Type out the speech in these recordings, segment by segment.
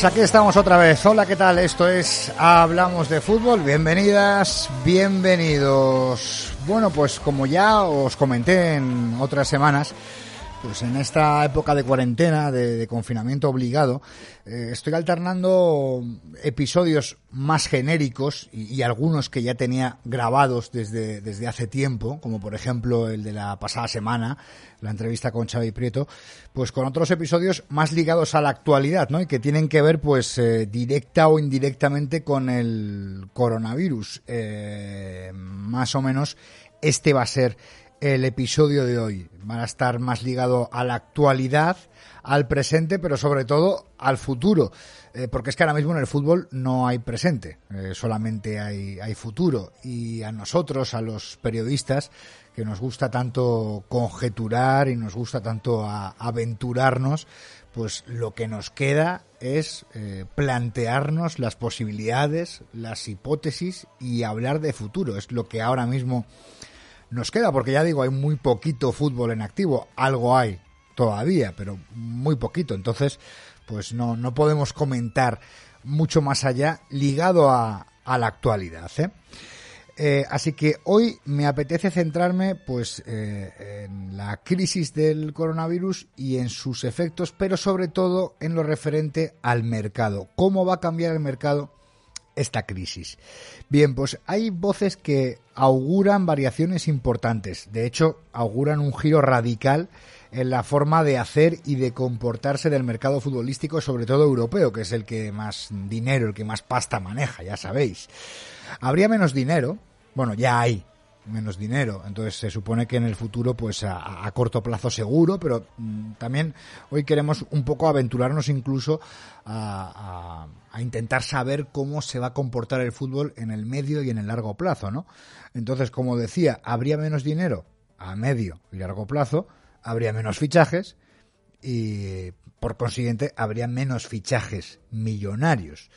Pues aquí estamos otra vez. Hola, ¿qué tal? Esto es Hablamos de Fútbol. Bienvenidas, bienvenidos. Bueno, pues como ya os comenté en otras semanas, pues en esta época de cuarentena, de, confinamiento obligado, eh, estoy alternando episodios más genéricos y, algunos que ya tenía grabados desde, desde hace tiempo, como por ejemplo el de la pasada semana, la entrevista con Xavi Prieto, pues con otros episodios más ligados a la actualidad, ¿no? Y que tienen que ver, pues, eh, directa o indirectamente con el coronavirus. Eh, más o menos este va a ser el episodio de hoy. Van a estar más ligado a la actualidad, al presente, pero sobre todo al futuro. Eh, porque es que ahora mismo en el fútbol no hay presente, eh, solamente hay, hay futuro. Y a nosotros, a los periodistas, que nos gusta tanto conjeturar y nos gusta tanto aventurarnos, pues lo que nos queda es eh, plantearnos las posibilidades, las hipótesis y hablar de futuro. Es lo que ahora mismo nos queda, porque ya digo, hay muy poquito fútbol en activo, algo hay todavía, pero muy poquito, entonces pues no, no podemos comentar mucho más allá ligado a, a la actualidad. ¿eh? Eh, así que hoy me apetece centrarme pues eh, en la crisis del coronavirus y en sus efectos, pero sobre todo en lo referente al mercado. ¿Cómo va a cambiar el mercado esta crisis. Bien, pues hay voces que auguran variaciones importantes. De hecho, auguran un giro radical en la forma de hacer y de comportarse del mercado futbolístico, sobre todo europeo, que es el que más dinero, el que más pasta maneja, ya sabéis. Habría menos dinero, bueno, ya hay menos dinero. Entonces se supone que en el futuro, pues a, corto plazo seguro, pero mm, también hoy queremos un poco aventurarnos incluso a, a, intentar saber cómo se va a comportar el fútbol en el medio y en el largo plazo, ¿no? Entonces, como decía, habría menos dinero a medio y largo plazo, habría menos fichajes y por consiguiente habría menos fichajes millonarios.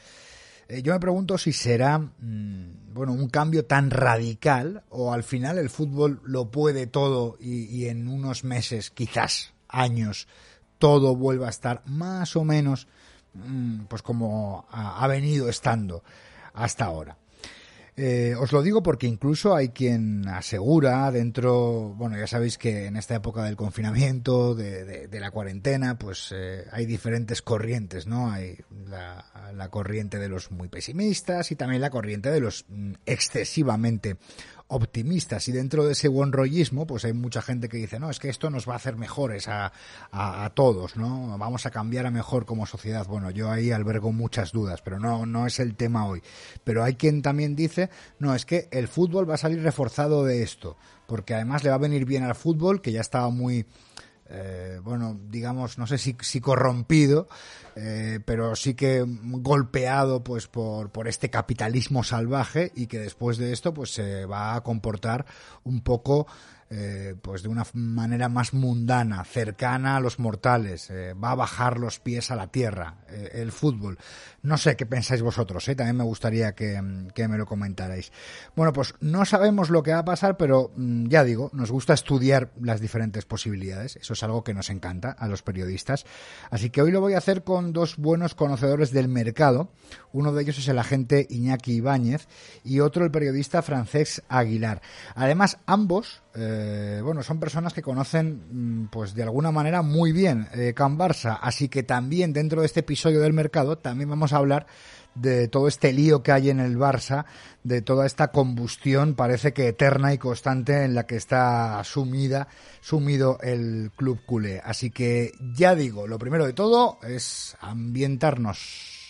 Eh, yo me pregunto si será mm, bueno un cambio tan radical o al final el fútbol lo puede todo y, en unos meses, quizás años, todo vuelva a estar más o menos mm, pues como ha venido estando hasta ahora. Eh, os lo digo porque incluso hay quien asegura dentro, bueno, ya sabéis que en esta época del confinamiento, de, la cuarentena, pues eh, hay diferentes corrientes, ¿no? Hay la, la, corriente de los muy pesimistas y también la corriente de los mm, excesivamente optimistas. Y dentro de ese buen rollismo pues hay mucha gente que dice no es que esto nos va a hacer mejores a, a, todos no vamos a cambiar a mejor como sociedad. Bueno yo ahí albergo muchas dudas pero no no es el tema hoy. Pero hay quien también dice no es que el fútbol va a salir reforzado de esto porque además le va a venir bien al fútbol que ya estaba muy eh, bueno, digamos, no sé si, corrompido, eh, pero sí que golpeado pues por, por este capitalismo salvaje y que después de esto pues se va a comportar un poco eh, pues de una manera más mundana, cercana a los mortales, eh, va a bajar los pies a la tierra, eh, el fútbol. No sé qué pensáis vosotros, también me gustaría que, me lo comentarais. Bueno, pues no sabemos lo que va a pasar, pero mm, ya digo, nos gusta estudiar las diferentes posibilidades, eso es algo que nos encanta a los periodistas. Así que hoy lo voy a hacer con dos buenos conocedores del mercado, uno de ellos es el agente Iñaki Ibáñez y otro el periodista francés Aguilar. Además, ambos bueno, son personas que conocen, mm, pues de alguna manera muy bien eh, Can Barça, así que también dentro de este episodio del mercado también vamos a hablar de todo este lío que hay en el Barça, de toda esta combustión, parece que eterna y constante en la que está sumida, sumido el club culé. Así que ya digo, lo primero de todo es ambientarnos.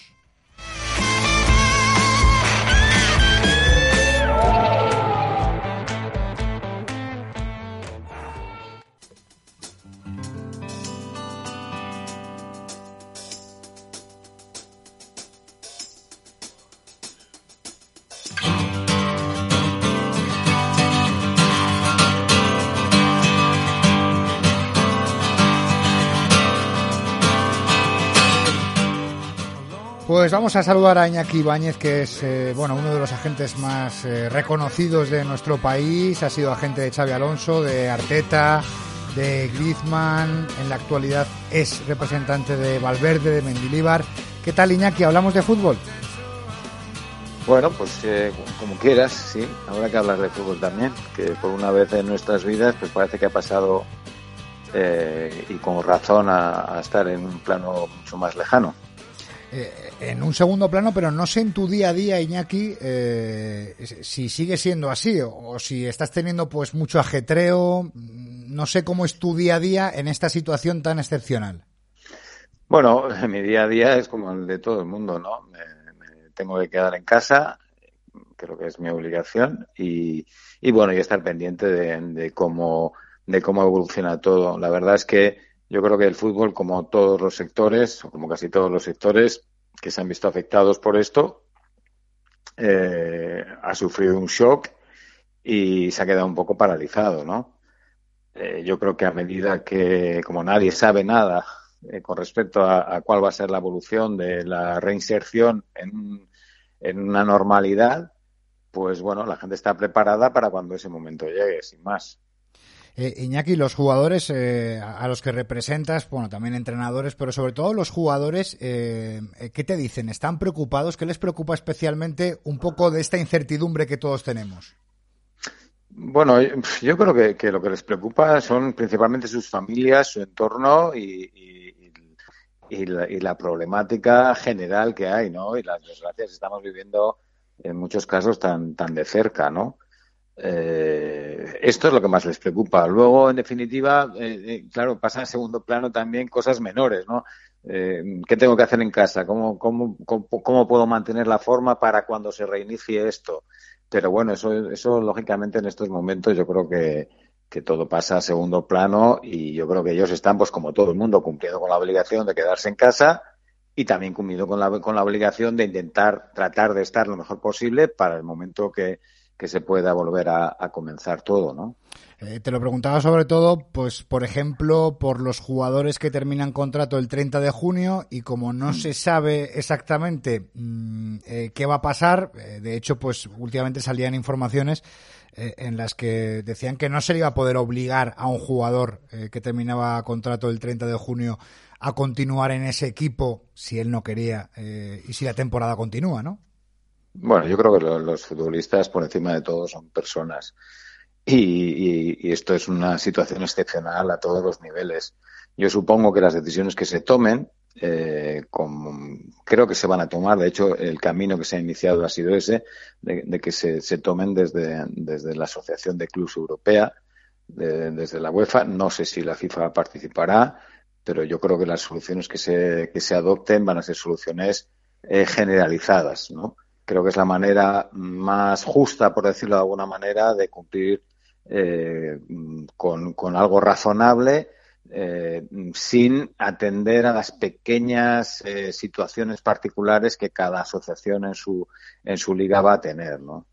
Pues vamos a saludar a Iñaki Ibáñez, que es eh, bueno uno de los agentes más eh, reconocidos de nuestro país. Ha sido agente de Xavi Alonso, de Arteta, de Griezmann. En la actualidad es representante de Valverde, de Mendilíbar ¿Qué tal, Iñaki? ¿Hablamos de fútbol? Bueno, pues eh, como quieras, sí. Habrá que hablar de fútbol también, que por una vez en nuestras vidas, pues parece que ha pasado y con razón a, estar en un plano mucho más lejano. Eh, en un segundo plano, pero no sé en tu día a día, Iñaki, si sigue siendo así o, si estás teniendo pues mucho ajetreo. No sé cómo es tu día a día en esta situación tan excepcional. Bueno, mi día a día es como el de todo el mundo, ¿no? tengo que quedar en casa, creo que es mi obligación, y, y bueno, y estar pendiente de, cómo, de cómo evoluciona todo. La verdad es que yo creo que el fútbol, como todos los sectores, o como casi todos los sectores que se han visto afectados por esto, eh, ha sufrido un shock y se ha quedado un poco paralizado, ¿no? Eh, yo creo que a medida que, como nadie sabe nada eh, con respecto a, cuál va a ser la evolución de la reinserción en, una normalidad, pues bueno, la gente está preparada para cuando ese momento llegue, sin más. Eh, Iñaki, los jugadores eh, a los que representas, bueno, también entrenadores, pero sobre todo los jugadores, eh, ¿qué te dicen? ¿Están preocupados? ¿Qué les preocupa especialmente un poco de esta incertidumbre que todos tenemos? Bueno, yo creo que, lo que les preocupa son principalmente sus familias, su entorno y, y la, problemática general que hay, ¿no? Y las desgracias que estamos viviendo en muchos casos tan, tan de cerca, ¿no? Eh, esto es lo que más les preocupa. Luego, en definitiva, eh, eh, claro, pasa en segundo plano también cosas menores, ¿no? ¿Qué tengo que hacer en casa? ¿Cómo, cómo, cómo, puedo mantener la forma para cuando se reinicie esto? Pero bueno, eso, eso lógicamente en estos momentos yo creo que, que todo pasa a segundo plano y yo creo que ellos están, pues como todo el mundo, cumpliendo con la obligación de quedarse en casa y también cumpliendo con la, con la obligación de intentar tratar de estar lo mejor posible para el momento que, se pueda volver a, comenzar todo, ¿no? Eh, te lo preguntaba sobre todo, pues, por ejemplo, por los jugadores que terminan contrato el 30 de junio y como no mm. se sabe exactamente mm, eh, qué va a pasar, eh, de hecho, pues últimamente salían informaciones en las que decían que no se le iba a poder obligar a un jugador que terminaba contrato el 30 de junio a continuar en ese equipo si él no quería y si la temporada continúa, ¿no? Bueno, yo creo que los futbolistas por encima de todo son personas y, esto es una situación excepcional a todos los niveles. Yo supongo que las decisiones que se tomen eh, creo que se van a tomar. De hecho, el camino que se ha iniciado ha sido ese, de, que se, tomen desde, la Asociación de Clubs Europea, desde la UEFA. No sé si la FIFA participará, pero yo creo que las soluciones que se, que se adopten van a ser soluciones eh, generalizadas, ¿no? Creo que es la manera más justa, por decirlo de alguna manera, de cumplir eh, con, algo razonable eh, sin atender a las pequeñas eh, situaciones particulares que cada asociación en su, en su liga va a tener, ¿no?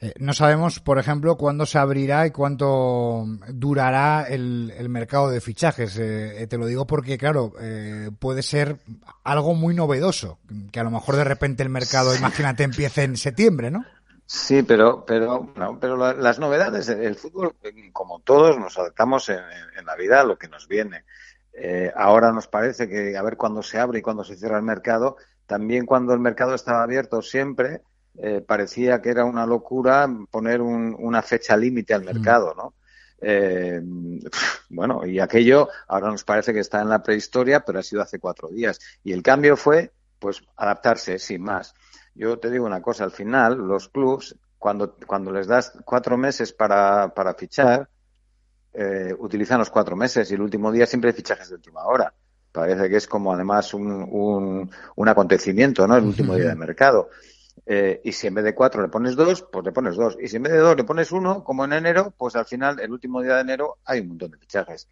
Eh, no sabemos, por ejemplo, cuándo se abrirá y cuánto durará el, el mercado de fichajes. te lo digo porque, claro, puede ser algo muy novedoso, que a lo mejor de repente el mercado, imagínate, empiece en septiembre, ¿no? Sí, pero, pero, no, pero las novedades, el fútbol, como todos, nos adaptamos en, la vida a lo que nos viene. Eh, ahora nos parece que a ver cuándo se abre y cuándo se cierra el mercado. También cuando el mercado estaba abierto siempre eh, parecía que era una locura poner una fecha límite al mm. mercado, ¿no? Eh, bueno, y aquello ahora nos parece que está en la prehistoria, pero ha sido hace cuatro días. Y el cambio fue, pues, adaptarse, sin más. Yo te digo una cosa, al final los clubs, cuando, cuando les das cuatro meses para, para fichar, eh, utilizan los cuatro meses y el último día siempre hay fichajes de última hora. Parece que es como además un, un, un acontecimiento, ¿no? El último día de mercado. Eh, y si en vez de cuatro le pones dos, pues le pones dos. Y si en vez de dos le pones uno, como en enero, pues al final, el último día de enero, hay un montón de fichajes.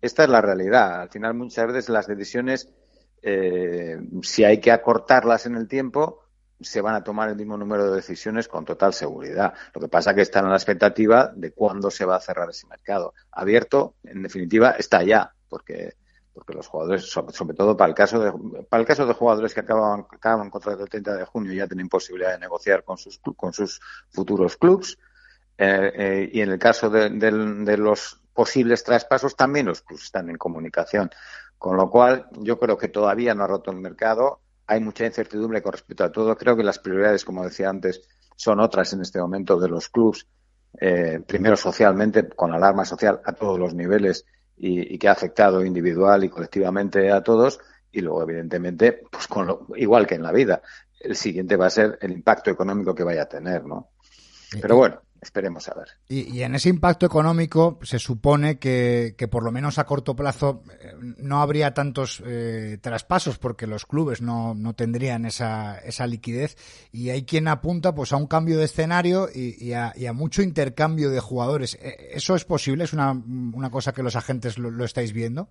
Esta es la realidad. Al final, muchas veces las decisiones, eh, si hay que acortarlas en el tiempo, se van a tomar el mismo número de decisiones con total seguridad. Lo que pasa es que están a la expectativa de cuándo se va a cerrar ese mercado. Abierto, en definitiva, está ya, porque porque los jugadores, sobre todo para el caso de, para el caso de jugadores que acaban, acaban contrato el 30 de junio, ya tienen posibilidad de negociar con sus, con sus futuros clubs. Eh, eh, y en el caso de, los posibles traspasos, también los clubs están en comunicación. Con lo cual, yo creo que todavía no ha roto el mercado hay mucha incertidumbre con respecto a todo. Creo que las prioridades, como decía antes, son otras en este momento de los clubs. Eh, primero socialmente, con la alarma social a todos los niveles y, que ha afectado individual y colectivamente a todos. Y luego, evidentemente, pues con lo, igual que en la vida, el siguiente va a ser el impacto económico que vaya a tener, ¿no? Pero bueno, Esperemos a ver. Y, en ese impacto económico se supone que, por lo menos a corto plazo eh, no habría tantos eh, traspasos porque los clubes no, no tendrían esa, esa, liquidez y hay quien apunta pues a un cambio de escenario y, a, mucho intercambio de jugadores. ¿E, ¿Eso es posible? ¿Es una, una cosa que los agentes lo, estáis viendo?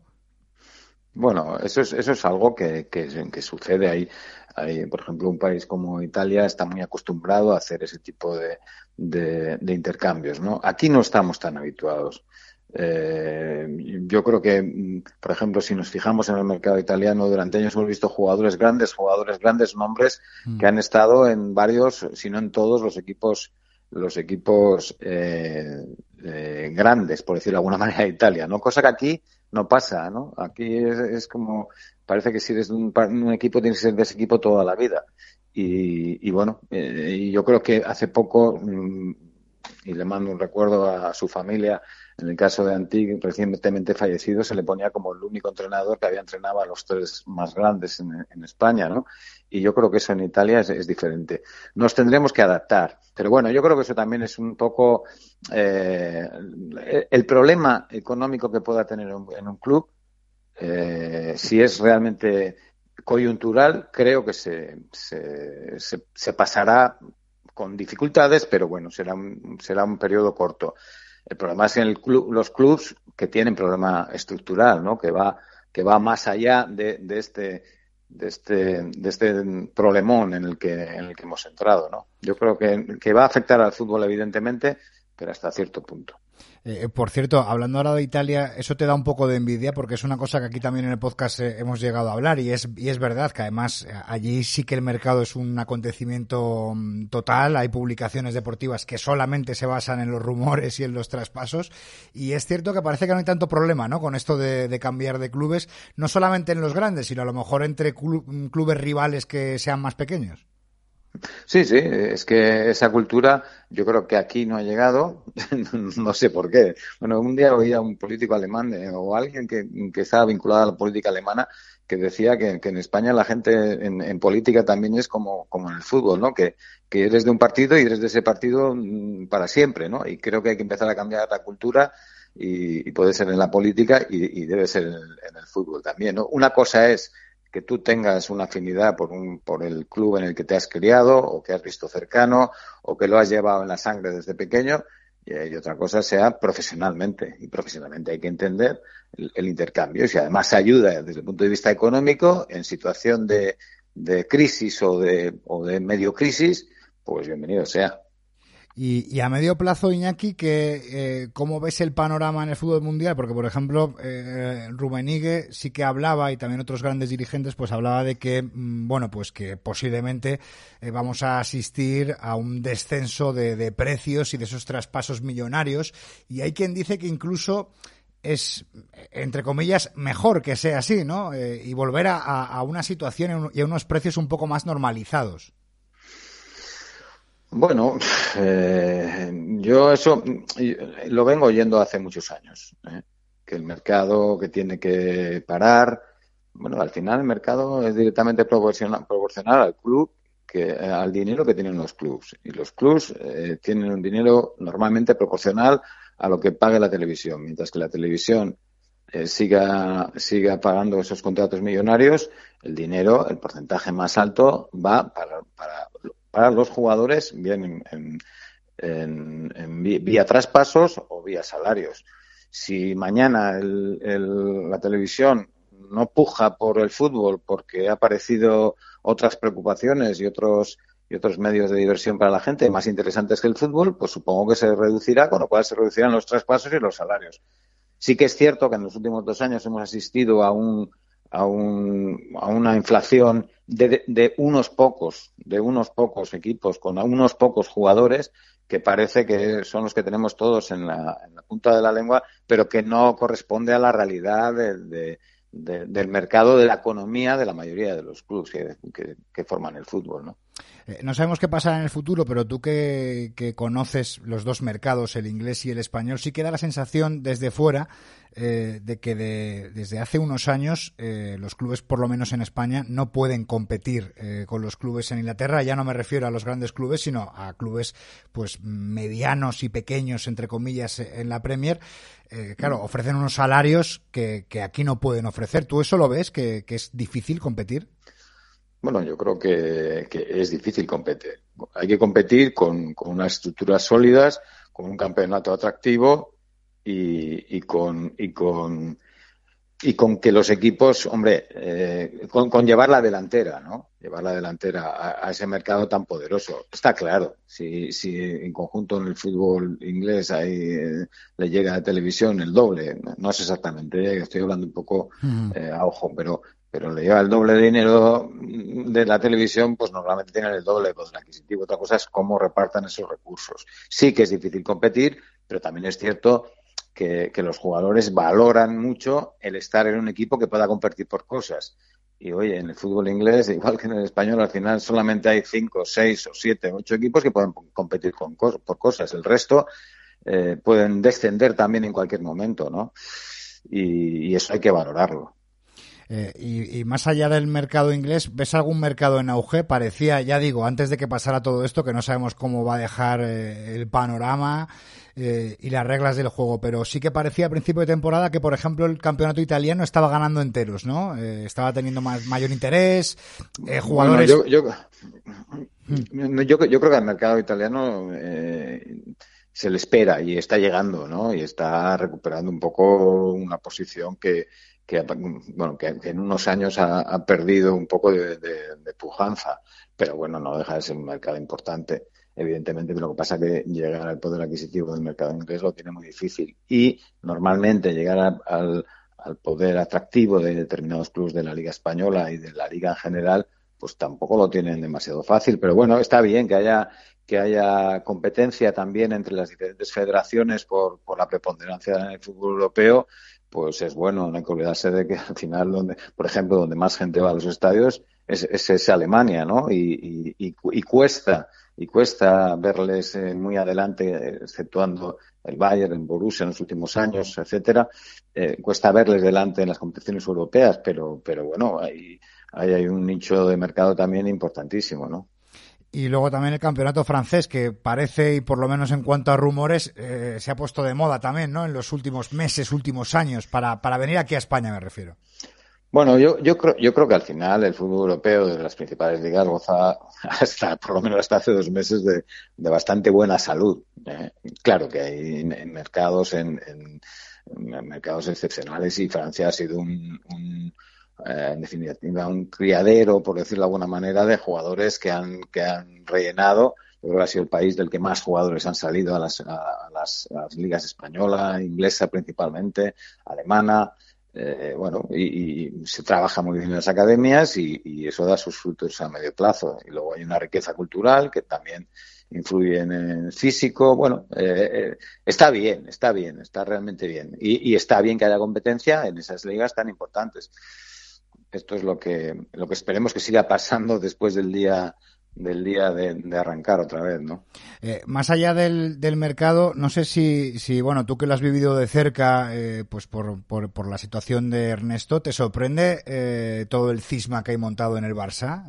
Bueno, eso es, eso es algo que, que, que sucede ahí. Hay, por ejemplo, un país como Italia está muy acostumbrado a hacer ese tipo de, de, intercambios. ¿no? Aquí no estamos tan habituados. Eh, yo creo que, mm, por ejemplo, si nos fijamos en el mercado italiano, durante años hemos visto jugadores grandes, jugadores grandes nombres mm. que han estado en varios, si no en todos los equipos, los equipos eh, eh, grandes, por decirlo de alguna manera, de Italia, ¿no? Cosa que aquí no pasa, ¿no? Aquí es, como, parece que si eres un, un, equipo tienes que ser de ese equipo toda la vida. Y, bueno, eh, yo creo que hace poco, mm, y le mando un recuerdo a su familia, en el caso de Antig, recientemente fallecido, se le ponía como el único entrenador que había entrenado a los tres más grandes en, España, ¿no? Y yo creo que eso en Italia es, diferente. Nos tendremos que adaptar. Pero bueno, yo creo que eso también es un poco eh, el problema económico que pueda tener en un club. Eh, si es realmente coyuntural creo que se, se, pasará con dificultades, pero bueno, será un, será un periodo corto. El problema es en el club, los clubs que tienen problema estructural, ¿no? Que va, que va más allá de, de este de este, de este problemón en el que en el que hemos entrado, ¿no? Yo creo que, que va a afectar al fútbol evidentemente, pero hasta cierto punto. Eh, por cierto, hablando ahora de Italia, eso te da un poco de envidia porque es una cosa que aquí también en el podcast eh, hemos llegado a hablar y es, y es verdad que además eh, allí sí que el mercado es un acontecimiento mm, total, hay publicaciones deportivas que solamente se basan en los rumores y en los traspasos y es cierto que parece que no hay tanto problema ¿no? con esto de, cambiar de clubes, no solamente en los grandes, sino a lo mejor entre clubes rivales que sean más pequeños. Sí, sí, es que esa cultura yo creo que aquí no ha llegado, no sé por qué. Bueno, un día oía a un político alemán eh, o alguien que, estaba vinculado a la política alemana que decía que, en España la gente en, política también es como, en el fútbol, ¿no? Que, que eres de un partido y eres de ese partido mm, para siempre, ¿no? Y creo que hay que empezar a cambiar la cultura y, puede ser en la política y, debe ser en el, en el fútbol también, ¿no? Una cosa es que tú tengas una afinidad por, un, por el club en el que te has criado o que has visto cercano o que lo has llevado en la sangre desde pequeño y, otra cosa sea profesionalmente. Y profesionalmente hay que entender el, intercambio y si además ayuda desde el punto de vista económico en situación de, de crisis o de, o de medio crisis, pues bienvenido sea. Y, a medio plazo, Iñaki, que, eh, ¿cómo ves el panorama en el fútbol mundial? Porque, por ejemplo, eh, Rumenigue sí que hablaba, y también otros grandes dirigentes, pues hablaba de que, mm, bueno, pues que posiblemente eh, vamos a asistir a un descenso de, precios y de esos traspasos millonarios. Y hay quien dice que incluso es, entre comillas, mejor que sea así, ¿no? Eh, y volver a, a, una situación y a unos precios un poco más normalizados. Bueno, eh, yo eso lo vengo oyendo hace muchos años, ¿eh? que el mercado que tiene que parar, bueno, al final el mercado es directamente proporcional, proporcional al club que al dinero que tienen los clubs y los clubs eh, tienen un dinero normalmente proporcional a lo que pague la televisión, mientras que la televisión siga siga pagando esos contratos millonarios, el dinero, el porcentaje más alto va para para los jugadores, bien en, vía traspasos o vía salarios. Si mañana la televisión no puja por el fútbol porque ha aparecido otras preocupaciones y otros y otros medios de diversión para la gente más interesantes que el fútbol, pues supongo que se reducirá, con lo cual se reducirán los traspasos y los salarios. Sí que es cierto que en los últimos dos años hemos asistido a un a, un, a una inflación de, de, unos pocos, de unos pocos equipos con unos pocos jugadores que parece que son los que tenemos todos en la, punta de la lengua, pero que no corresponde a la realidad de, del mercado de la economía de la mayoría de los clubes que, forman el fútbol, ¿no? Eh, no sabemos qué pasará en el futuro, pero tú que, conoces los dos mercados, el inglés y el español, sí que da la sensación desde fuera eh, de que desde hace unos años eh, los clubes, por lo menos en España, no pueden competir con los clubes en Inglaterra. Ya no me refiero a los grandes clubes, sino a clubes pues medianos y pequeños, entre comillas, en la Premier. claro, ofrecen unos salarios que, aquí no pueden ofrecer. ¿Tú eso lo ves, que es difícil competir? Bueno, yo creo que, es difícil competir. Hay que competir con, unas estructuras sólidas, con un campeonato atractivo y, con, y con y con que los equipos, hombre, eh, con, llevar la delantera, ¿no? Llevar la delantera a, ese mercado tan poderoso. Está claro, si, si en conjunto en el fútbol inglés ahí eh, le llega a televisión el doble, no es exactamente, eh, estoy hablando un poco a ojo, pero pero le lleva el doble de dinero de la televisión, pues normalmente tienen el doble de poder adquisitivo. Otra cosa es cómo repartan esos recursos. Sí que es difícil competir, pero también es cierto que, los jugadores valoran mucho el estar en un equipo que pueda competir por cosas. Y oye, en el fútbol inglés, igual que en el español, al final solamente hay cinco, seis o siete, ocho equipos que pueden competir con, por cosas. El resto eh, pueden descender también en cualquier momento, ¿no? y eso hay que valorarlo. Eh, y, más allá del mercado inglés, ¿ves algún mercado en auge? Parecía, ya digo, antes de que pasara todo esto, que no sabemos cómo va a dejar eh, el panorama eh, y las reglas del juego, pero sí que parecía a principio de temporada que, por ejemplo, el campeonato italiano estaba ganando enteros, ¿no? estaba teniendo más, mayor interés, jugadores... yo, yo, yo, creo que al mercado italiano se le espera y está llegando, ¿no? Y está recuperando un poco una posición que, que, bueno, que, en unos años ha, perdido un poco de, pujanza, pero bueno, no deja de ser un mercado importante. Evidentemente, lo que pasa es que llegar al poder adquisitivo del mercado inglés lo tiene muy difícil y normalmente llegar al, poder atractivo de determinados clubes de la Liga Española y de la Liga en general, pues tampoco lo tienen demasiado fácil. Pero bueno, está bien que haya que haya competencia también entre las diferentes federaciones por, por la preponderancia en el fútbol europeo, pues es bueno, no hay que olvidarse de que al final, donde, por ejemplo, donde más gente va a los estadios es, es, Alemania, ¿no? Y, y, y, cuesta, y cuesta verles eh, muy adelante, exceptuando el Bayern, el Borussia en los últimos años, etcétera, eh, cuesta verles delante en las competiciones europeas, pero, pero bueno, hay, hay, hay un nicho de mercado también importantísimo, ¿no? Y luego también el campeonato francés, que parece, y por lo menos en cuanto a rumores, eh, se ha puesto de moda también, ¿no? En los últimos meses, últimos años, para, para venir aquí a España, me refiero. Bueno, yo, yo, creo, yo creo que al final el fútbol europeo de las principales ligas goza hasta, por lo menos hasta hace dos meses, de, bastante buena salud. ¿eh? Claro que hay mercados en, en, mercados excepcionales y Francia ha sido un eh, en definitiva, un criadero, por decirlo de alguna manera, de jugadores que han, que han rellenado. Yo creo que ha sido el país del que más jugadores han salido a las, a las, ligas española, inglesa principalmente, alemana. Eh, bueno, y, se trabaja muy bien en las academias y, eso da sus frutos a medio plazo. Y luego hay una riqueza cultural que también influye en el físico. Bueno, eh, está bien, está bien, está realmente bien. Y, y, está bien que haya competencia en esas ligas tan importantes esto es lo que, lo que esperemos que siga pasando después del día del día de, arrancar otra vez, ¿no? Eh, más allá del, del, mercado, no sé si, si, bueno, tú que lo has vivido de cerca, eh, pues por, por, por, la situación de Ernesto, ¿te sorprende eh, todo el cisma que hay montado en el Barça?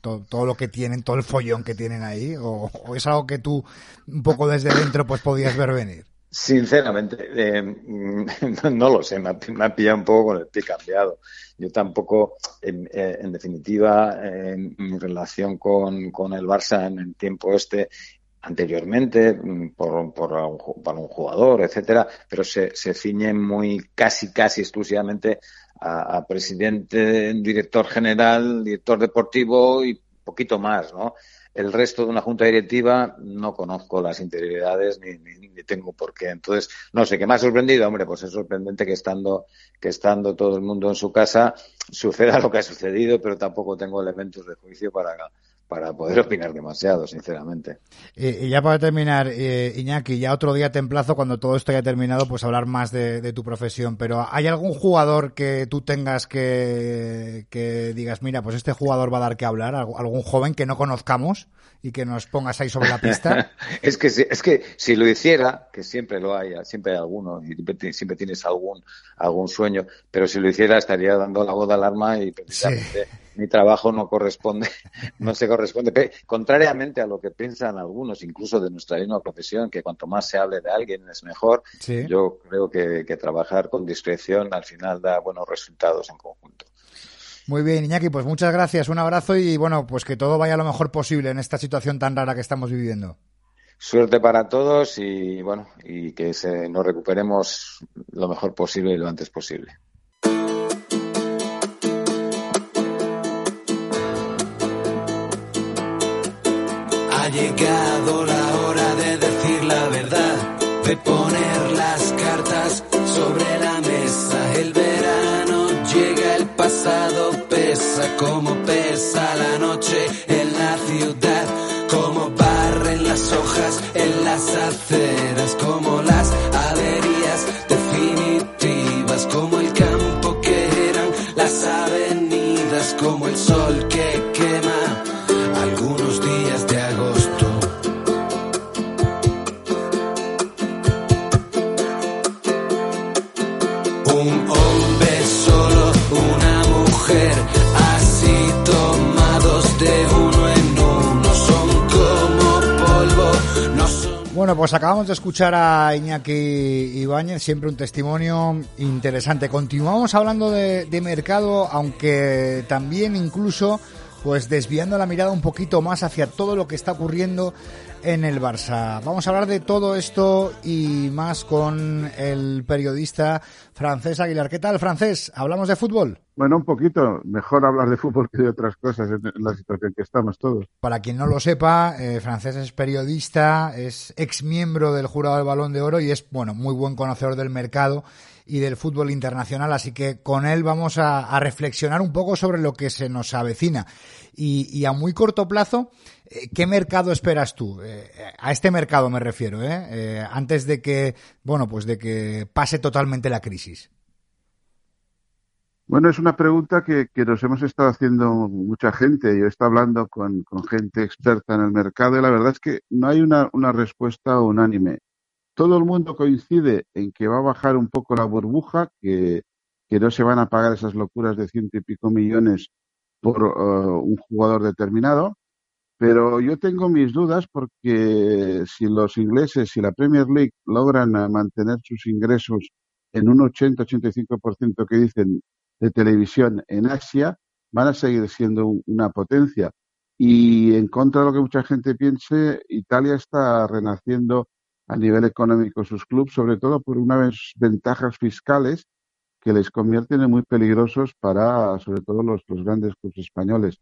todo, todo, lo que tienen, todo el follón que tienen ahí, o, o, es algo que tú un poco desde dentro pues podías ver venir? Sinceramente, eh, no, lo sé, me ha, pillado un poco con el pie cambiado. Yo tampoco, en, eh, definitiva, en mi relación con, con, el Barça en el tiempo este, anteriormente, mm, por, por, un, un jugador, etcétera, pero se, se ciñe muy, casi, casi exclusivamente a, a presidente, director general, director deportivo y poquito más, ¿no? El resto de una junta directiva no conozco las interioridades ni, ni, tengo por qué. Entonces, no sé, ¿qué me ha sorprendido? Hombre, pues es sorprendente que estando, que estando todo el mundo en su casa suceda lo que ha sucedido, pero tampoco tengo elementos de juicio para, para poder opinar demasiado, sinceramente. Y, ya para terminar, eh, Iñaki, ya otro día te emplazo cuando todo esto haya terminado, pues hablar más de, tu profesión. Pero ¿hay algún jugador que tú tengas que, que digas, mira, pues este jugador va a dar que hablar? ¿Algún joven que no conozcamos y que nos pongas ahí sobre la pista? es que si, es que si lo hiciera, que siempre lo hay, siempre hay alguno, y siempre, tienes algún, algún sueño, pero si lo hiciera estaría dando la voz de alarma y precisamente mi trabajo no corresponde, no se corresponde. Contrariamente a lo que piensan algunos, incluso de nuestra misma profesión, que cuanto más se hable de alguien es mejor, yo creo que, trabajar con discreción al final da buenos resultados en conjunto. Muy bien, Iñaki, pues muchas gracias, un abrazo y bueno, pues que todo vaya lo mejor posible en esta situación tan rara que estamos viviendo. Suerte para todos y bueno, y que se, nos recuperemos lo mejor posible y lo antes posible. Llegado la hora de decir la verdad, de poner las cartas sobre la mesa. El verano llega, el pasado pesa como pesa la noche en la ciudad, como barren las hojas en las aceras, como las averías definitivas, como el campo que eran las avenidas, como el sol Bueno, pues acabamos de escuchar a Iñaki Ibáñez, siempre un testimonio interesante. Continuamos hablando de, de mercado, aunque también incluso pues desviando la mirada un poquito más hacia todo lo que está ocurriendo en el Barça. Vamos a hablar de todo esto y más con el periodista Francés Aguilar. ¿Qué tal, Francés? ¿Hablamos de fútbol? Bueno, un poquito. Mejor hablar de fútbol que de otras cosas en la situación que estamos todos. Para quien no lo sepa, eh, Francés es periodista, es ex miembro del jurado del Balón de Oro y es, bueno, muy buen conocedor del mercado y del fútbol internacional. Así que con él vamos a, reflexionar un poco sobre lo que se nos avecina. Y, a muy corto plazo, eh, ¿qué mercado esperas tú? Eh, a este mercado me refiero, ¿eh? ¿eh? Antes de que, bueno, pues de que pase totalmente la crisis. Bueno, es una pregunta que, nos hemos estado haciendo mucha gente. Yo he estado hablando con, gente experta en el mercado y la verdad es que no hay una, una respuesta unánime todo el mundo coincide en que va a bajar un poco la burbuja, que, no se van a pagar esas locuras de ciento y pico millones por uh, un jugador determinado. Pero yo tengo mis dudas porque si los ingleses, y la Premier League logran mantener sus ingresos en un 80-85% que dicen de televisión en Asia, van a seguir siendo una potencia. Y en contra de lo que mucha gente piense, Italia está renaciendo a nivel económico sus clubes, sobre todo por unas ventajas fiscales que les convierten en muy peligrosos para, sobre todo, los, grandes clubes españoles.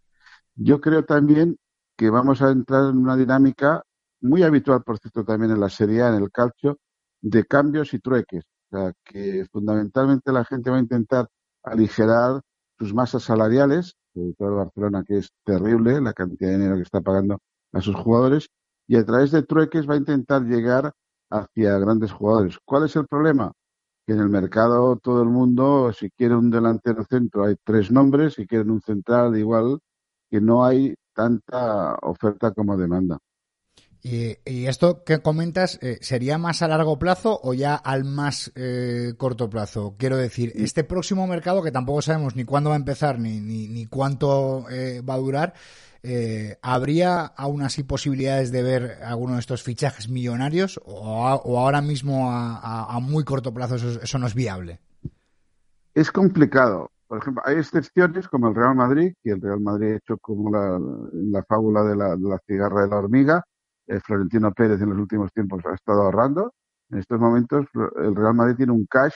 Yo creo también que vamos a entrar en una dinámica muy habitual, por cierto, también en la Serie A, en el calcio, de cambios y trueques. O sea, que fundamentalmente la gente va a intentar aligerar sus masas salariales, sobre todo Barcelona, que es terrible la cantidad de dinero que está pagando a sus jugadores, y a través de trueques va a intentar llegar hacia grandes jugadores. ¿Cuál es el problema? Que en el mercado todo el mundo, si quiere un delantero centro, hay tres nombres, si quieren un central igual, que no hay tanta oferta como demanda. Y, esto que comentas, eh, ¿sería más a largo plazo o ya al más eh, corto plazo? Quiero decir, este próximo mercado, que tampoco sabemos ni cuándo va a empezar ni, ni, ni cuánto eh, va a durar, eh, ¿habría aún así posibilidades de ver alguno de estos fichajes millonarios o, ahora mismo a, muy corto plazo eso, no es viable? Es complicado. Por ejemplo, hay excepciones como el Real Madrid, y el Real Madrid ha hecho como la, la fábula de la, de la, cigarra de la hormiga. Eh, Florentino Pérez en los últimos tiempos ha estado ahorrando. En estos momentos el Real Madrid tiene un cash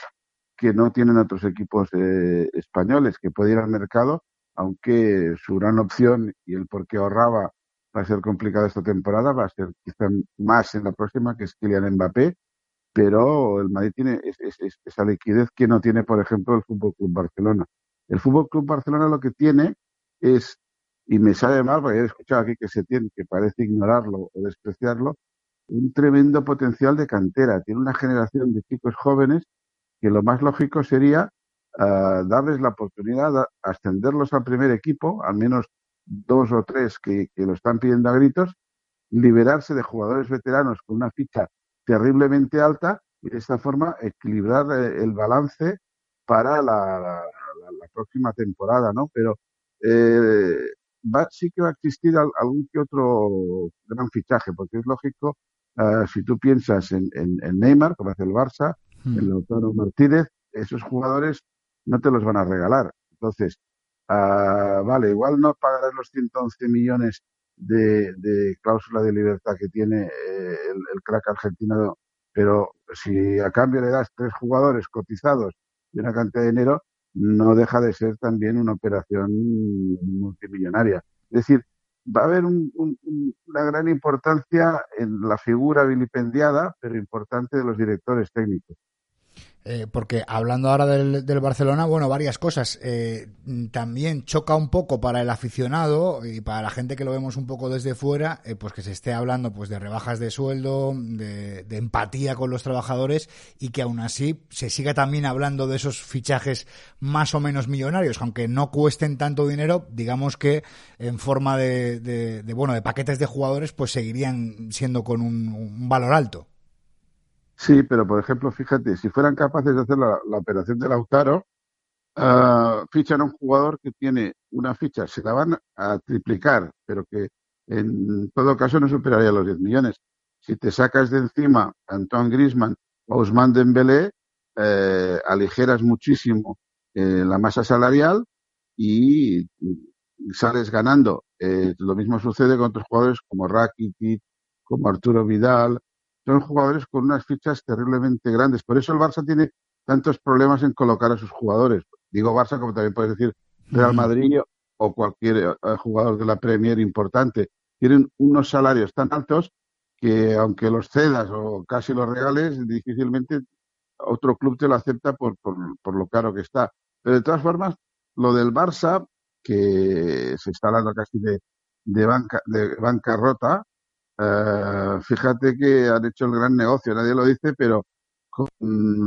que no tienen otros equipos eh, españoles, que puede ir al mercado aunque su gran opción y el por qué ahorraba va a ser complicado esta temporada, va a ser quizá más en la próxima, que es Kylian Mbappé, pero el Madrid tiene esa liquidez que no tiene, por ejemplo, el Fútbol Club Barcelona. El Fútbol Club Barcelona lo que tiene es y me sabe mal porque he escuchado aquí que se tiene, que parece ignorarlo o despreciarlo, un tremendo potencial de cantera. Tiene una generación de chicos jóvenes que lo más lógico sería ah, darles la oportunidad de ascenderlos al primer equipo, al menos dos o tres que, lo están pidiendo a gritos, liberarse de jugadores veteranos con una ficha terriblemente alta y de esta forma equilibrar eh, el balance para la, próxima temporada, ¿no? Pero eh, va, sí que va a existir algún que otro gran fichaje, porque es lógico, ah, si tú piensas en, Neymar, como hace el Barça, hmm. en Lautaro Martínez, esos jugadores no te los van a regalar. Entonces, uh, vale, igual no pagarás los 111 millones de, cláusula de libertad que tiene eh, el, crack argentino, pero si a cambio le das tres jugadores cotizados y una cantidad de dinero, no deja de ser también una operación multimillonaria. Es decir, va a haber una gran importancia en la figura vilipendiada, pero importante de los directores técnicos. Eh, porque hablando ahora del, Barcelona, bueno, varias cosas. Eh, también choca un poco para el aficionado y para la gente que lo vemos un poco desde fuera, eh, pues que se esté hablando pues de rebajas de sueldo, de, empatía con los trabajadores y que aún así se siga también hablando de esos fichajes más o menos millonarios, aunque no cuesten tanto dinero, digamos que en forma de, bueno de paquetes de jugadores, pues seguirían siendo con un valor alto. Sí, pero por ejemplo, fíjate, si fueran capaces de hacer la, operación de Lautaro, uh, fichan a un jugador que tiene una ficha, se la van a triplicar, pero que en todo caso no superaría los 10 millones. Si te sacas de encima a Antoine Grisman o Ousmane Dembélé, eh, aligeras muchísimo eh, la masa salarial y sales ganando. Eh, lo mismo sucede con otros jugadores como Rakitic, como Arturo Vidal, son jugadores con unas fichas terriblemente grandes. Por eso el Barça tiene tantos problemas en colocar a sus jugadores. Digo Barça, como también puedes decir Real Madrid o cualquier eh, jugador de la Premier importante. Tienen unos salarios tan altos que aunque los cedas o casi los regales, difícilmente otro club te lo acepta por, por, lo caro que está. Pero de todas formas, lo del Barça, que se está hablando casi de, de, banca, de bancarrota, eh, fíjate que han hecho el gran negocio, nadie lo dice, pero con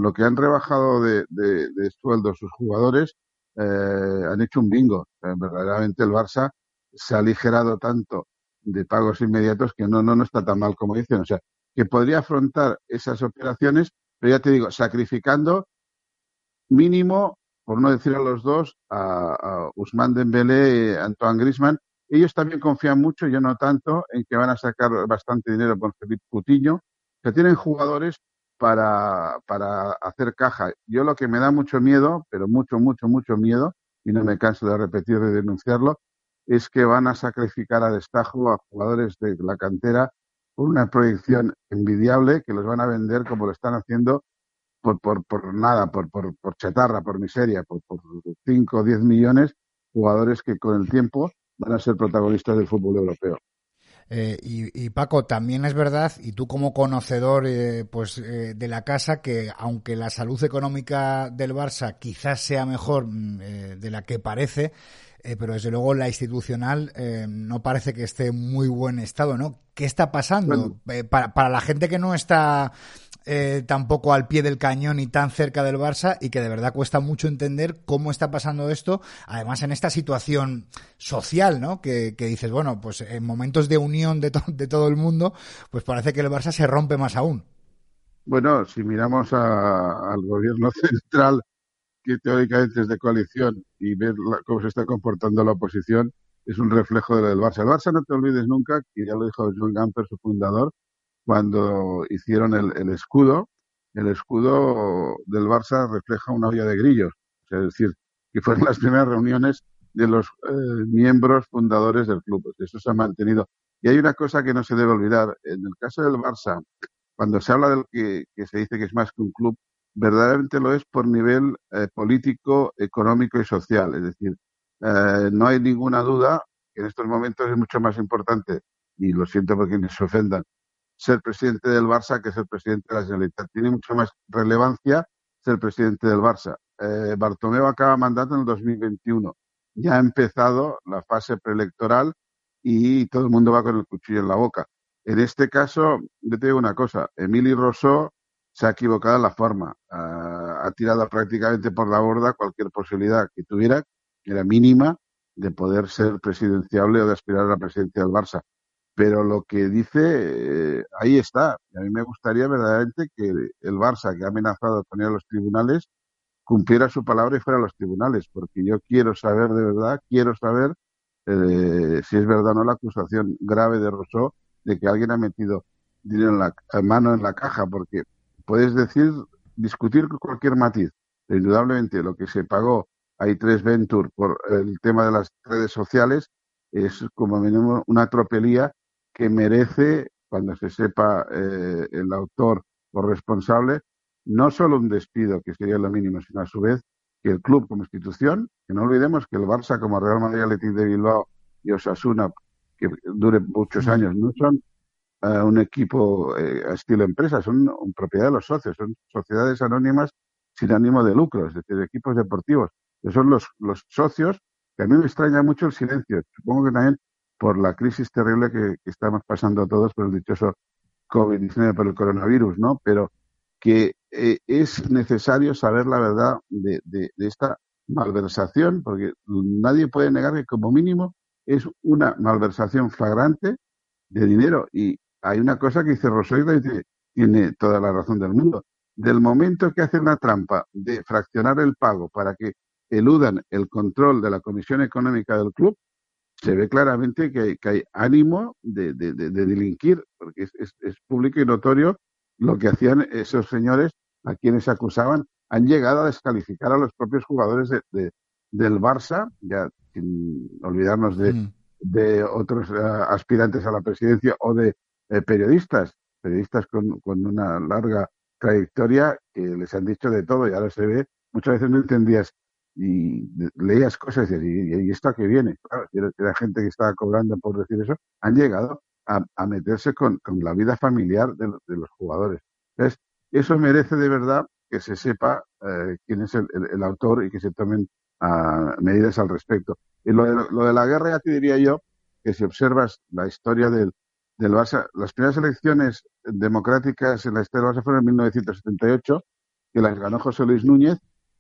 lo que han rebajado de, de, sueldo sus jugadores, eh, han hecho un bingo. verdaderamente el Barça se ha aligerado tanto de pagos inmediatos que no, no, no está tan mal como dicen. O sea, que podría afrontar esas operaciones, pero ya te digo, sacrificando mínimo, por no decir a los dos, a, Usman Dembélé y Antoine Grisman, ellos también confían mucho, yo no tanto, en que van a sacar bastante dinero con Felipe Coutinho, que tienen jugadores para, para hacer caja. Yo lo que me da mucho miedo, pero mucho, mucho, mucho miedo, y no me canso de repetir y denunciarlo, es que van a sacrificar a destajo a jugadores de la cantera por una proyección envidiable que los van a vender como lo están haciendo por, por, por nada, por, por, por chatarra, por miseria, por, por 5 o 10 millones, jugadores que con el tiempo van a ser protagonistas del fútbol europeo. Eh, y, Paco, también es verdad, y tú como conocedor eh, pues eh, de la casa, que aunque la salud económica del Barça quizás sea mejor mm, de la que parece, pero desde luego la institucional no parece que esté en muy buen estado, ¿no? ¿Qué está pasando? para, para la gente que no está eh, tampoco al pie del cañón y tan cerca del Barça y que de verdad cuesta mucho entender cómo está pasando esto, además en esta situación social, ¿no? Que, dices, bueno, pues en momentos de unión de, de todo el mundo, pues parece que el Barça se rompe más aún. Bueno, si miramos al gobierno central, que teóricamente es de coalición, y ver cómo se está comportando la oposición, es un reflejo de lo del Barça. El Barça, no te olvides nunca, que ya lo dijo John Gamper, su fundador, cuando hicieron el, escudo, el escudo del Barça refleja una olla de grillos, es decir, que fueron las primeras reuniones de los eh, miembros fundadores del club. Eso se ha mantenido. Y hay una cosa que no se debe olvidar. En el caso del Barça, cuando se habla del que, que se dice que es más que un club, verdaderamente lo es por nivel eh, político, económico y social. Es decir, eh, no hay ninguna duda que en estos momentos es mucho más importante, y lo siento por quienes se ofendan, ser presidente del Barça que ser presidente de la Generalitat. Tiene mucho más relevancia ser presidente del Barça. Eh, Bartomeu acaba mandato en el 2021. ya ha empezado la fase preelectoral y todo el mundo va con el cuchillo en la boca. En este caso, yo te digo una cosa, Emily Rousseau se ha equivocado en la forma, ah, ha tirado prácticamente por la borda cualquier posibilidad que tuviera, que era mínima, de poder ser presidenciable o de aspirar a la presidencia del Barça. Pero lo que dice, eh, ahí está. Y a mí me gustaría verdaderamente que el Barça, que ha amenazado a poner a los tribunales, cumpliera su palabra y fuera a los tribunales, porque yo quiero saber de verdad, quiero saber eh, si es verdad o no la acusación grave de Rousseau de que alguien ha metido dinero en la mano en la caja, porque puedes decir, discutir cualquier matiz. Indudablemente, lo que se pagó hay tres Venture por el tema de las redes sociales es como mínimo una tropelía que merece, cuando se sepa eh, el autor o responsable, no solo un despido, que sería lo mínimo, sino a su vez que el club como institución, que no olvidemos que el Barça como Real Madrid Athletic de Bilbao y Osasuna, que dure muchos años, no son eh, un equipo eh, estilo empresa, son propiedad de los socios, son sociedades anónimas sin ánimo de lucro, es decir, equipos deportivos, que son los, los socios, que a mí me extraña mucho el silencio, supongo que también por la crisis terrible que, estamos pasando todos por el dichoso COVID-19, por el coronavirus, ¿no? Pero que eh, es necesario saber la verdad de, de, esta malversación, porque nadie puede negar que como mínimo es una malversación flagrante de dinero. Y hay una cosa que dice Rosario y tiene, tiene toda la razón del mundo. Del momento que hacen la trampa de fraccionar el pago para que eludan el control de la Comisión Económica del club, se ve claramente que hay, ánimo de, delinquir, porque es, público y notorio lo que hacían esos señores a quienes acusaban. Han llegado a descalificar a los propios jugadores del Barça, ya sin olvidarnos de, mm. otros eh, aspirantes a la presidencia o de eh, periodistas, periodistas con, una larga trayectoria que les han dicho de todo y ahora se ve, muchas veces no entendías y leías cosas y, y, y esto que viene, claro, era gente que estaba cobrando por decir eso, han llegado a, meterse con, la vida familiar de, los jugadores. Entonces, eso merece de verdad que se sepa eh, quién es el, autor y que se tomen ah, medidas al respecto. Y lo de, lo de la guerra ya te diría yo que si observas la historia del, del Barça, las primeras elecciones democráticas en la historia del Barça fueron en 1978, que las ganó José Luis Núñez,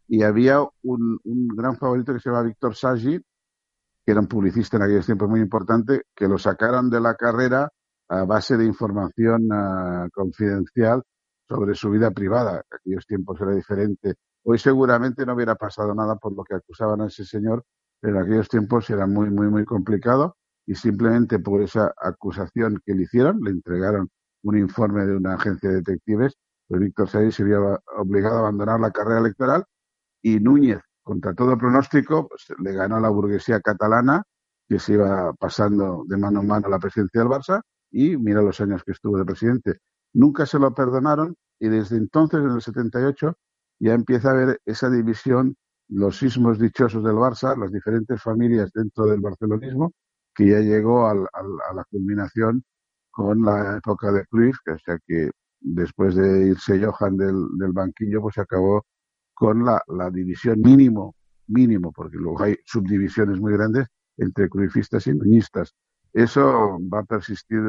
y había un, gran favorito que se llama Víctor Sagi, que era un publicista en aquellos tiempos muy importante, que lo sacaron de la carrera a base de información ah, confidencial sobre su vida privada. En aquellos tiempos era diferente. Hoy seguramente no hubiera pasado nada por lo que acusaban a ese señor, pero en aquellos tiempos era muy, muy, muy complicado y simplemente por esa acusación que le hicieron, le entregaron un informe de una agencia de detectives, pues Víctor Sagi se había obligado a abandonar la carrera electoral y Núñez, contra todo pronóstico, pues, le ganó a la burguesía catalana, que se iba pasando de mano a mano la presidencia del Barça, y mira los años que estuvo de presidente. Nunca se lo perdonaron y desde entonces, en el 78, ya empieza a haber esa división, los sismos dichosos del Barça, las diferentes familias dentro del barcelonismo, que ya llegó a la culminación con la época de Cruyff, que, que después de irse Johan del, del banquillo, pues se acabó con la, división mínimo, mínimo, porque luego hay subdivisiones muy grandes entre cruifistas y nuñistas. Eso va a persistir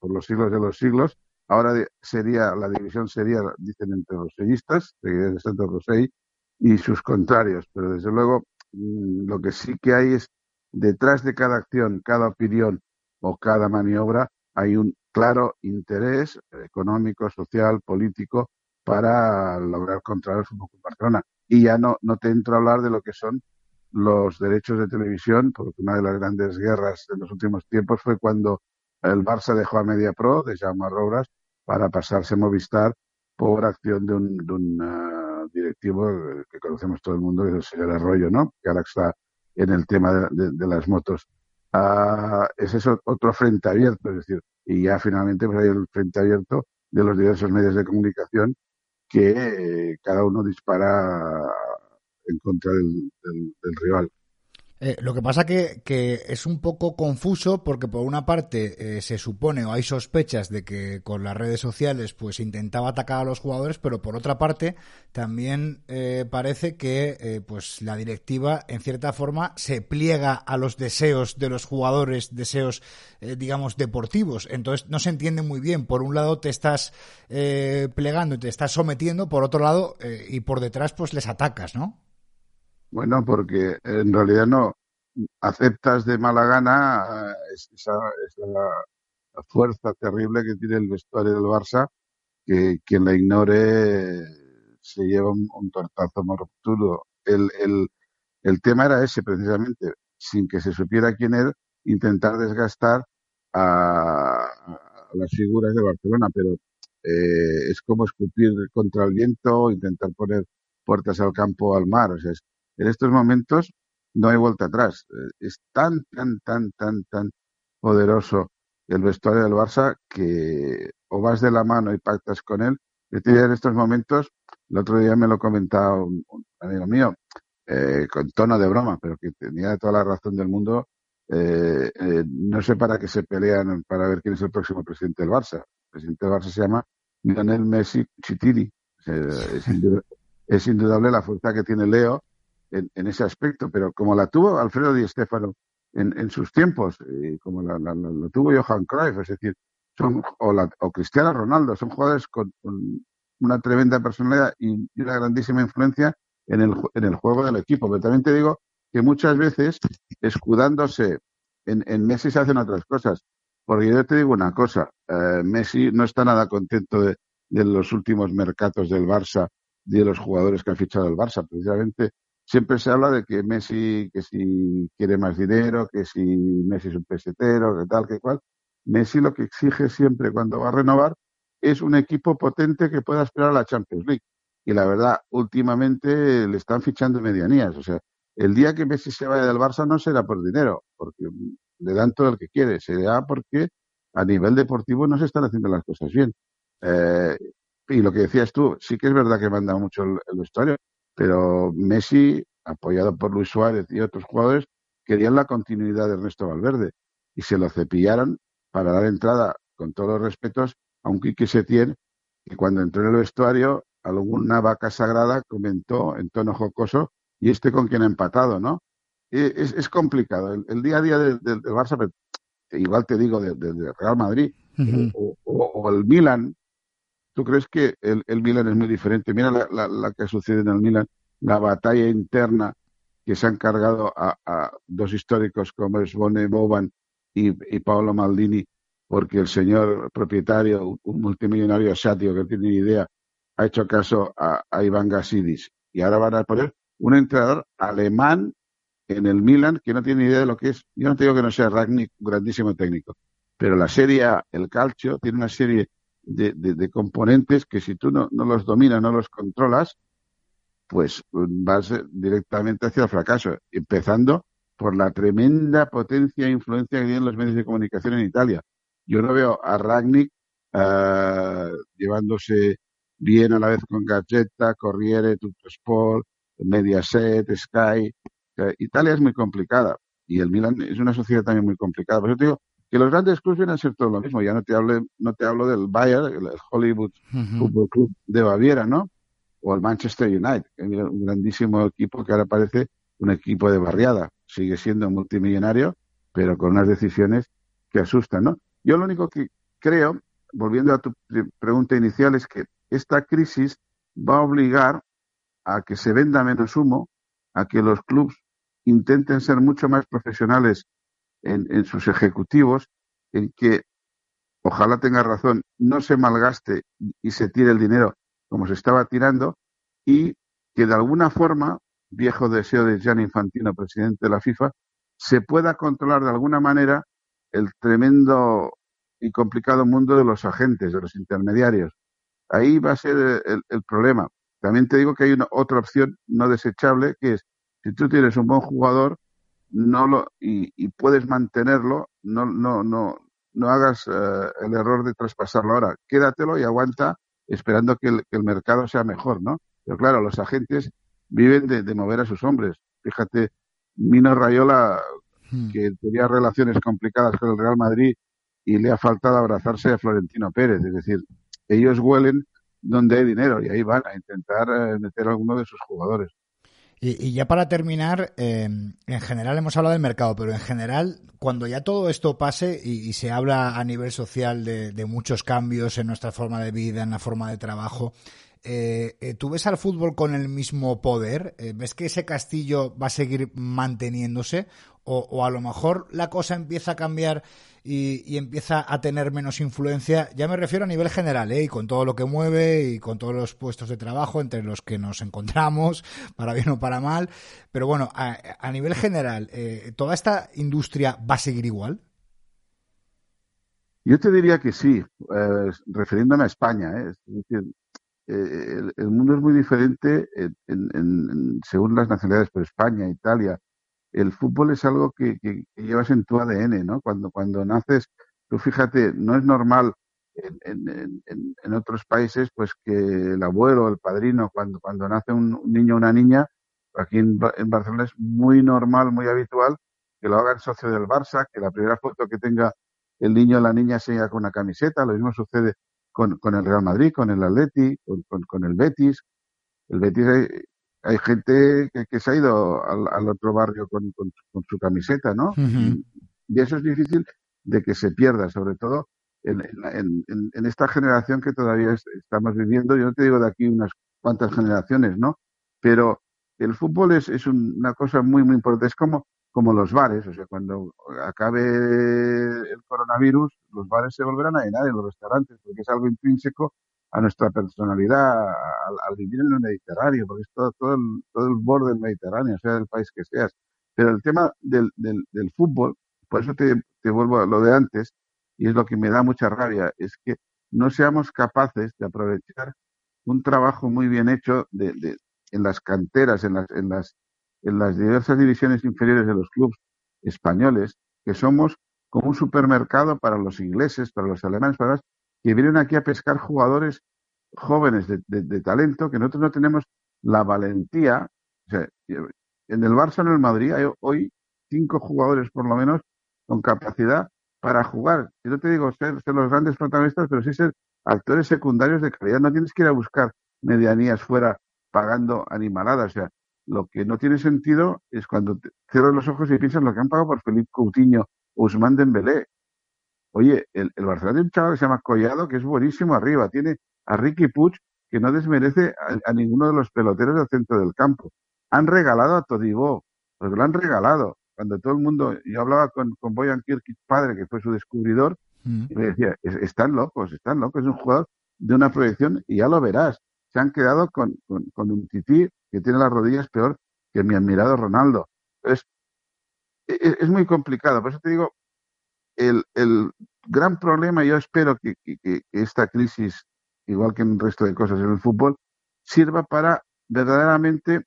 por los siglos de los siglos. Ahora sería, la división sería, dicen, entre los sellistas, de Santo Rosell, y sus contrarios. Pero desde luego, mm, lo que sí que hay es, detrás de cada acción, cada opinión o cada maniobra, hay un claro interés económico, social, político para lograr controlar el fútbol Barcelona. Y ya no, no te entro a hablar de lo que son los derechos de televisión, porque una de las grandes guerras de los últimos tiempos fue cuando el Barça dejó a Media Pro, de Jaume Robras, para pasarse a Movistar por acción de un, de un uh, directivo que conocemos todo el mundo, que es el señor Arroyo, ¿no? que ahora está en el tema de, las motos. Uh, ese es otro frente abierto, es decir, y ya finalmente pues, hay el frente abierto de los diversos medios de comunicación que cada uno dispara en contra del, rival. Eh, lo que pasa que, que es un poco confuso porque por una parte eh, se supone o hay sospechas de que con las redes sociales pues intentaba atacar a los jugadores, pero por otra parte también eh, parece que pues la directiva en cierta forma se pliega a los deseos de los jugadores, deseos digamos deportivos. Entonces no se entiende muy bien. Por un lado te estás plegando y te estás sometiendo, por otro lado y por detrás pues les atacas, ¿no? Bueno, porque en realidad no aceptas de mala gana eh, esa, la fuerza terrible que tiene el vestuario del Barça, que quien la ignore se lleva un, tortazo mortudo. El, el, el tema era ese, precisamente, sin que se supiera quién era, intentar desgastar a, a las figuras de Barcelona, pero eh, es como escupir contra el viento, intentar poner puertas al campo, al mar. O sea, en estos momentos no hay vuelta atrás. Eh, es tan, tan, tan, tan, tan poderoso el vestuario del Barça que o vas de la mano y pactas con él. Yo te en estos momentos, el otro día me lo comentaba un, amigo mío, eh, con tono de broma, pero que tenía toda la razón del mundo. Eh, no sé para qué se pelean para ver quién es el próximo presidente del Barça. El presidente del Barça se llama Lionel Messi Chitini. es, es indudable la fuerza que tiene Leo en, ese aspecto, pero como la tuvo Alfredo Di Stéfano en, en sus tiempos, y como la, la, tuvo Johan Cruyff, es decir, son, o, o Cristiano Ronaldo, son jugadores con, una tremenda personalidad y, una grandísima influencia en el, en el juego del equipo. Pero también te digo que muchas veces, escudándose en, en Messi, se hacen otras cosas. Porque yo te digo una cosa, eh, Messi no está nada contento de, de los últimos mercados del Barça, de los jugadores que ha fichado el Barça. Precisamente siempre se habla de que Messi, que si quiere más dinero, que si Messi es un pesetero, que tal, que cual. Messi lo que exige siempre cuando va a renovar es un equipo potente que pueda esperar a la Champions League. Y la verdad, últimamente le están fichando medianías. O sea, el día que Messi se vaya del Barça no será por dinero, porque le dan todo el que quiere, será porque a nivel deportivo no se están haciendo las cosas bien. Eh, y lo que decías tú, sí que es verdad que manda mucho el, el pero Messi, apoyado por Luis Suárez y otros jugadores, querían la continuidad de Ernesto Valverde y se lo cepillaron para dar entrada, con todos los respetos, a un Quique Setién que cuando entró en el vestuario, alguna vaca sagrada comentó en tono jocoso, y este con quien ha empatado, ¿no? Es, es complicado. El, día a día del, Barça, igual te digo, del Real Madrid o, el Milan, ¿Tú crees que el, el Milan es muy diferente? Mira la, que sucede en el Milan, la batalla interna que se han cargado a, dos históricos como es Bone Boban y, Paolo Maldini, porque el señor propietario, un multimillonario asiático que tiene ni idea, ha hecho caso a, Iván Gasidis. Y ahora van a poner un entrenador alemán en el Milan que no tiene idea de lo que es. Yo no te digo que no sea Ragnick, un grandísimo técnico, pero la serie el calcio, tiene una serie de, de, componentes que si tú no, no, los dominas, no los controlas, pues vas directamente hacia el fracaso, empezando por la tremenda potencia e influencia que tienen los medios de comunicación en Italia. Yo no veo a Ragnick uh, llevándose bien a la vez con Gazzetta, Corriere, Tuttosport, Mediaset, Sky. Italia es muy complicada y el Milan es una sociedad también muy complicada. Por eso te digo que los grandes clubes vienen a ser todo lo mismo. Ya no te hablo, no te hablo del Bayern, el Hollywood Football Club de Baviera, ¿no? O el Manchester United, un grandísimo equipo que ahora parece un equipo de barriada. Sigue siendo multimillonario, pero con unas decisiones que asustan, ¿no? Yo lo único que creo, volviendo a tu pregunta inicial, es que esta crisis va a obligar a que se venda menos humo, a que los clubes intenten ser mucho más profesionales en, sus ejecutivos en que, ojalá tenga razón, no se malgaste y se tire el dinero como se estaba tirando y que de alguna forma, viejo deseo de Gianni Infantino, presidente de la FIFA, se pueda controlar de alguna manera el tremendo y complicado mundo de los agentes, de los intermediarios. Ahí va a ser el, el problema. También te digo que hay una otra opción no desechable, que es, si tú tienes un buen jugador, no lo y, y puedes mantenerlo, no, no, no, no hagas eh, el error de traspasarlo ahora. Quédatelo y aguanta esperando que el, que el, mercado sea mejor, ¿no? Pero claro, los agentes viven de, de, mover a sus hombres. Fíjate Mino Rayola, hmm. que tenía relaciones complicadas con el Real Madrid y le ha faltado abrazarse a Florentino Pérez. Es decir, ellos huelen donde hay dinero y ahí van a intentar eh, meter a alguno de sus jugadores. Y, ya para terminar, eh, en general hemos hablado del mercado, pero en general, cuando ya todo esto pase y, se habla a nivel social de, muchos cambios en nuestra forma de vida, en la forma de trabajo, eh, eh, ¿tú ves al fútbol con el mismo poder? ¿Ves que ese castillo va a seguir manteniéndose? o, a lo mejor la cosa empieza a cambiar y, empieza a tener menos influencia, ya me refiero a nivel general, ¿eh? y con todo lo que mueve y con todos los puestos de trabajo entre los que nos encontramos, para bien o para mal. Pero bueno, a, nivel general, eh, ¿toda esta industria va a seguir igual? Yo te diría que sí, eh, refiriéndome a España. ¿eh? Es decir, el, mundo es muy diferente según las nacionalidades, pero España, Italia, el fútbol es algo que, llevas en tu ADN, ¿no? Cuando, cuando naces, tú fíjate, no es normal en, otros países, pues que el abuelo, el padrino, cuando, cuando nace un, niño o una niña, aquí en, Barcelona es muy normal, muy habitual que lo hagan socio del Barça, que la primera foto que tenga el niño o la niña sea con una camiseta, lo mismo sucede con, con el Real Madrid, con el Atleti, con, con, el Betis. El Betis hay gente que, se ha ido al, otro barrio con, su camiseta, ¿no? Y eso es difícil de que se pierda, sobre todo en, esta generación que todavía estamos viviendo. Yo no te digo de aquí unas cuantas generaciones, ¿no? Pero el fútbol es, es una cosa muy, muy importante. Es como, como los bares, o sea, cuando acabe el coronavirus, los bares se volverán a llenar en los restaurantes, porque es algo intrínseco a nuestra personalidad al, vivir en el Mediterráneo, porque es todo, todo, el, todo el borde del Mediterráneo, sea del país que seas. Pero el tema del, del, del fútbol, por eso te, te, vuelvo a lo de antes, y es lo que me da mucha rabia, es que no seamos capaces de aprovechar un trabajo muy bien hecho de, de, en las canteras, en las, en, las, en las diversas divisiones inferiores de los clubes españoles, que somos como un supermercado para los ingleses, para los alemanes, para los que vienen aquí a pescar jugadores jóvenes de, talento, que nosotros no tenemos la valentía. O sea, en el Barça, en el Madrid, hay hoy cinco jugadores por lo menos con capacidad para jugar. Yo no te digo ser, los grandes protagonistas, pero sí ser actores secundarios de calidad. No tienes que ir a buscar medianías fuera pagando animaladas. O sea, lo que no tiene sentido es cuando cierras los ojos y piensas lo que han pagado por Felipe Coutinho Usman Dembélé. Oye, el, Barcelona tiene un chaval que se llama Collado, que es buenísimo arriba. Tiene a Ricky Puig, que no desmerece a, ninguno de los peloteros del centro del campo. Han regalado a Todibó, porque lo han regalado. Cuando todo el mundo, yo hablaba con, con Boyan Kirkic, padre, que fue su descubridor, mm. y me decía, están locos, están locos, es un jugador de una proyección y ya lo verás. Se han quedado con, con, un tití que tiene las rodillas peor que mi admirado Ronaldo. Entonces, e, e, es muy complicado. Por eso te digo, el, el gran problema, yo espero que, esta crisis, igual que en el resto de cosas en el fútbol, sirva para verdaderamente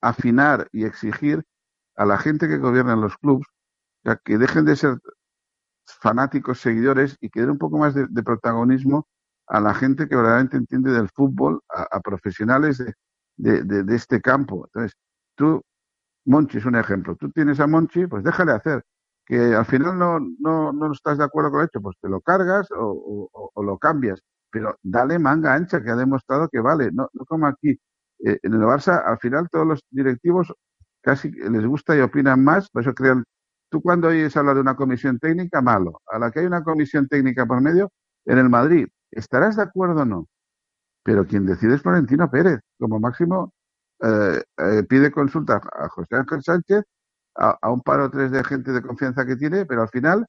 afinar y exigir a la gente que gobierna en los clubes que dejen de ser fanáticos seguidores y que den un poco más de, protagonismo a la gente que verdaderamente entiende del fútbol, a, profesionales de, de, de, este campo. Entonces, tú, Monchi es un ejemplo, tú tienes a Monchi, pues déjale hacer que al final no, no, no estás de acuerdo con el hecho, pues te lo cargas o, lo cambias. Pero dale manga ancha, que ha demostrado que vale. No, no como aquí. Eh, en el Barça, al final todos los directivos casi les gusta y opinan más, por eso crean. Tú cuando oyes hablar de una comisión técnica, malo. A la que hay una comisión técnica por medio, en el Madrid, ¿estarás de acuerdo o no? Pero quien decide es Florentino Pérez. Como máximo, eh, eh, pide consulta a José Ángel Sánchez a, un par o tres de gente de confianza que tiene, pero al final,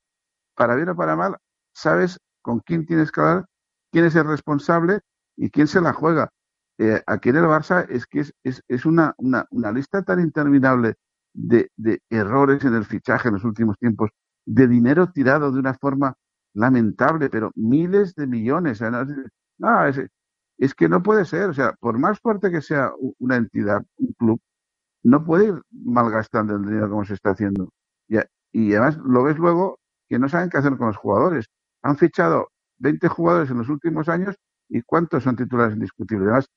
para bien o para mal, sabes con quién tienes que hablar, quién es el responsable y quién se la juega. Eh, aquí en el Barça es que es, es, es una, una, una, lista tan interminable de, de, errores en el fichaje en los últimos tiempos, de dinero tirado de una forma lamentable, pero miles de millones. no, es, es que no puede ser. O sea, por más fuerte que sea una entidad, un club, no puede ir malgastando el dinero como se está haciendo. Y, y además lo ves luego que no saben qué hacer con los jugadores. Han fichado 20 jugadores en los últimos años y ¿cuántos son titulares indiscutibles? Además,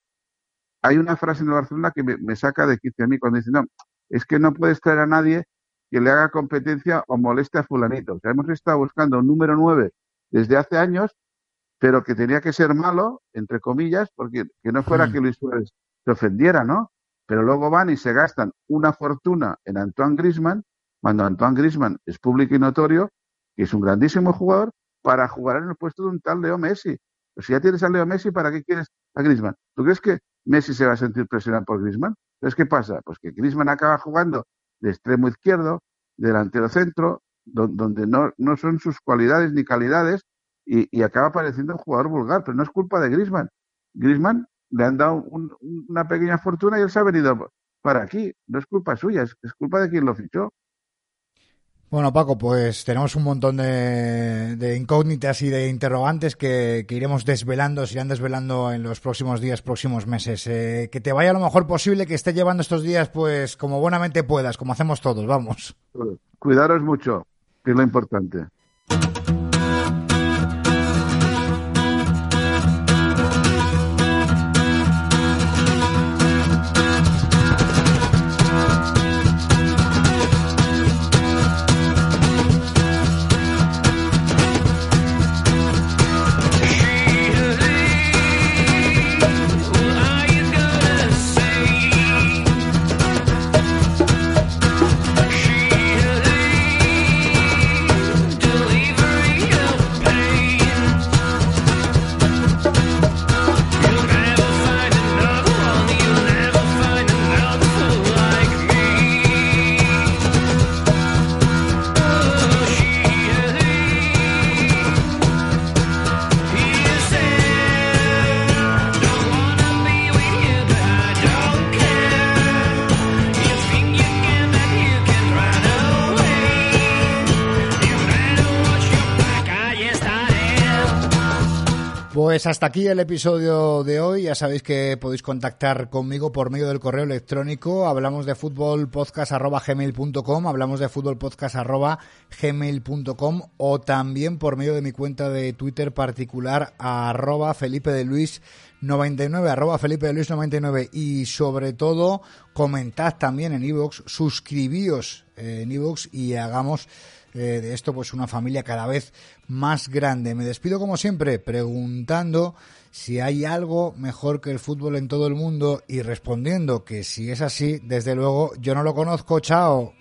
hay una frase en el Barcelona que me, saca de quicio a mí cuando dicen, no, es que no puedes traer a nadie que le haga competencia o moleste a fulanito. O sea, hemos estado buscando un número 9 desde hace años, pero que tenía que ser malo, entre comillas, porque que no fuera Mm. que Luis Suárez se ofendiera, ¿no? Pero luego van y se gastan una fortuna en Antoine Grisman, cuando Antoine Grisman es público y notorio, que es un grandísimo jugador, para jugar en el puesto de un tal Leo Messi. Pues si ya tienes a Leo Messi, ¿para qué quieres a Grisman? ¿Tú crees que Messi se va a sentir presionado por Grisman? Entonces, ¿qué pasa? Pues que Grisman acaba jugando de extremo izquierdo, delantero centro, do- donde no, no son sus cualidades ni calidades, y, y acaba pareciendo un jugador vulgar, pero no es culpa de Grisman. Grisman le han dado un- una pequeña fortuna y él se ha venido para aquí. No es culpa suya, es, es culpa de quien lo fichó. Bueno, Paco, pues tenemos un montón de, de incógnitas y de interrogantes que, que iremos desvelando, se irán desvelando en los próximos días, próximos meses. Eh, que te vaya lo mejor posible, que esté llevando estos días, pues como buenamente puedas, como hacemos todos, vamos. Cuidaros mucho, que es lo importante. Pues hasta aquí el episodio de hoy. Ya sabéis que podéis contactar conmigo por medio del correo electrónico. Hablamos de fútbol gmail.com, hablamos de fútbol gmail.com o también por medio de mi cuenta de Twitter particular arroba Felipe de Luis 99, arroba Felipe de Luis 99 y sobre todo comentad también en iVoox, suscribíos en iVoox y hagamos eh, de esto pues una familia cada vez más grande. Me despido como siempre preguntando si hay algo mejor que el fútbol en todo el mundo y respondiendo que si es así, desde luego yo no lo conozco. Chao.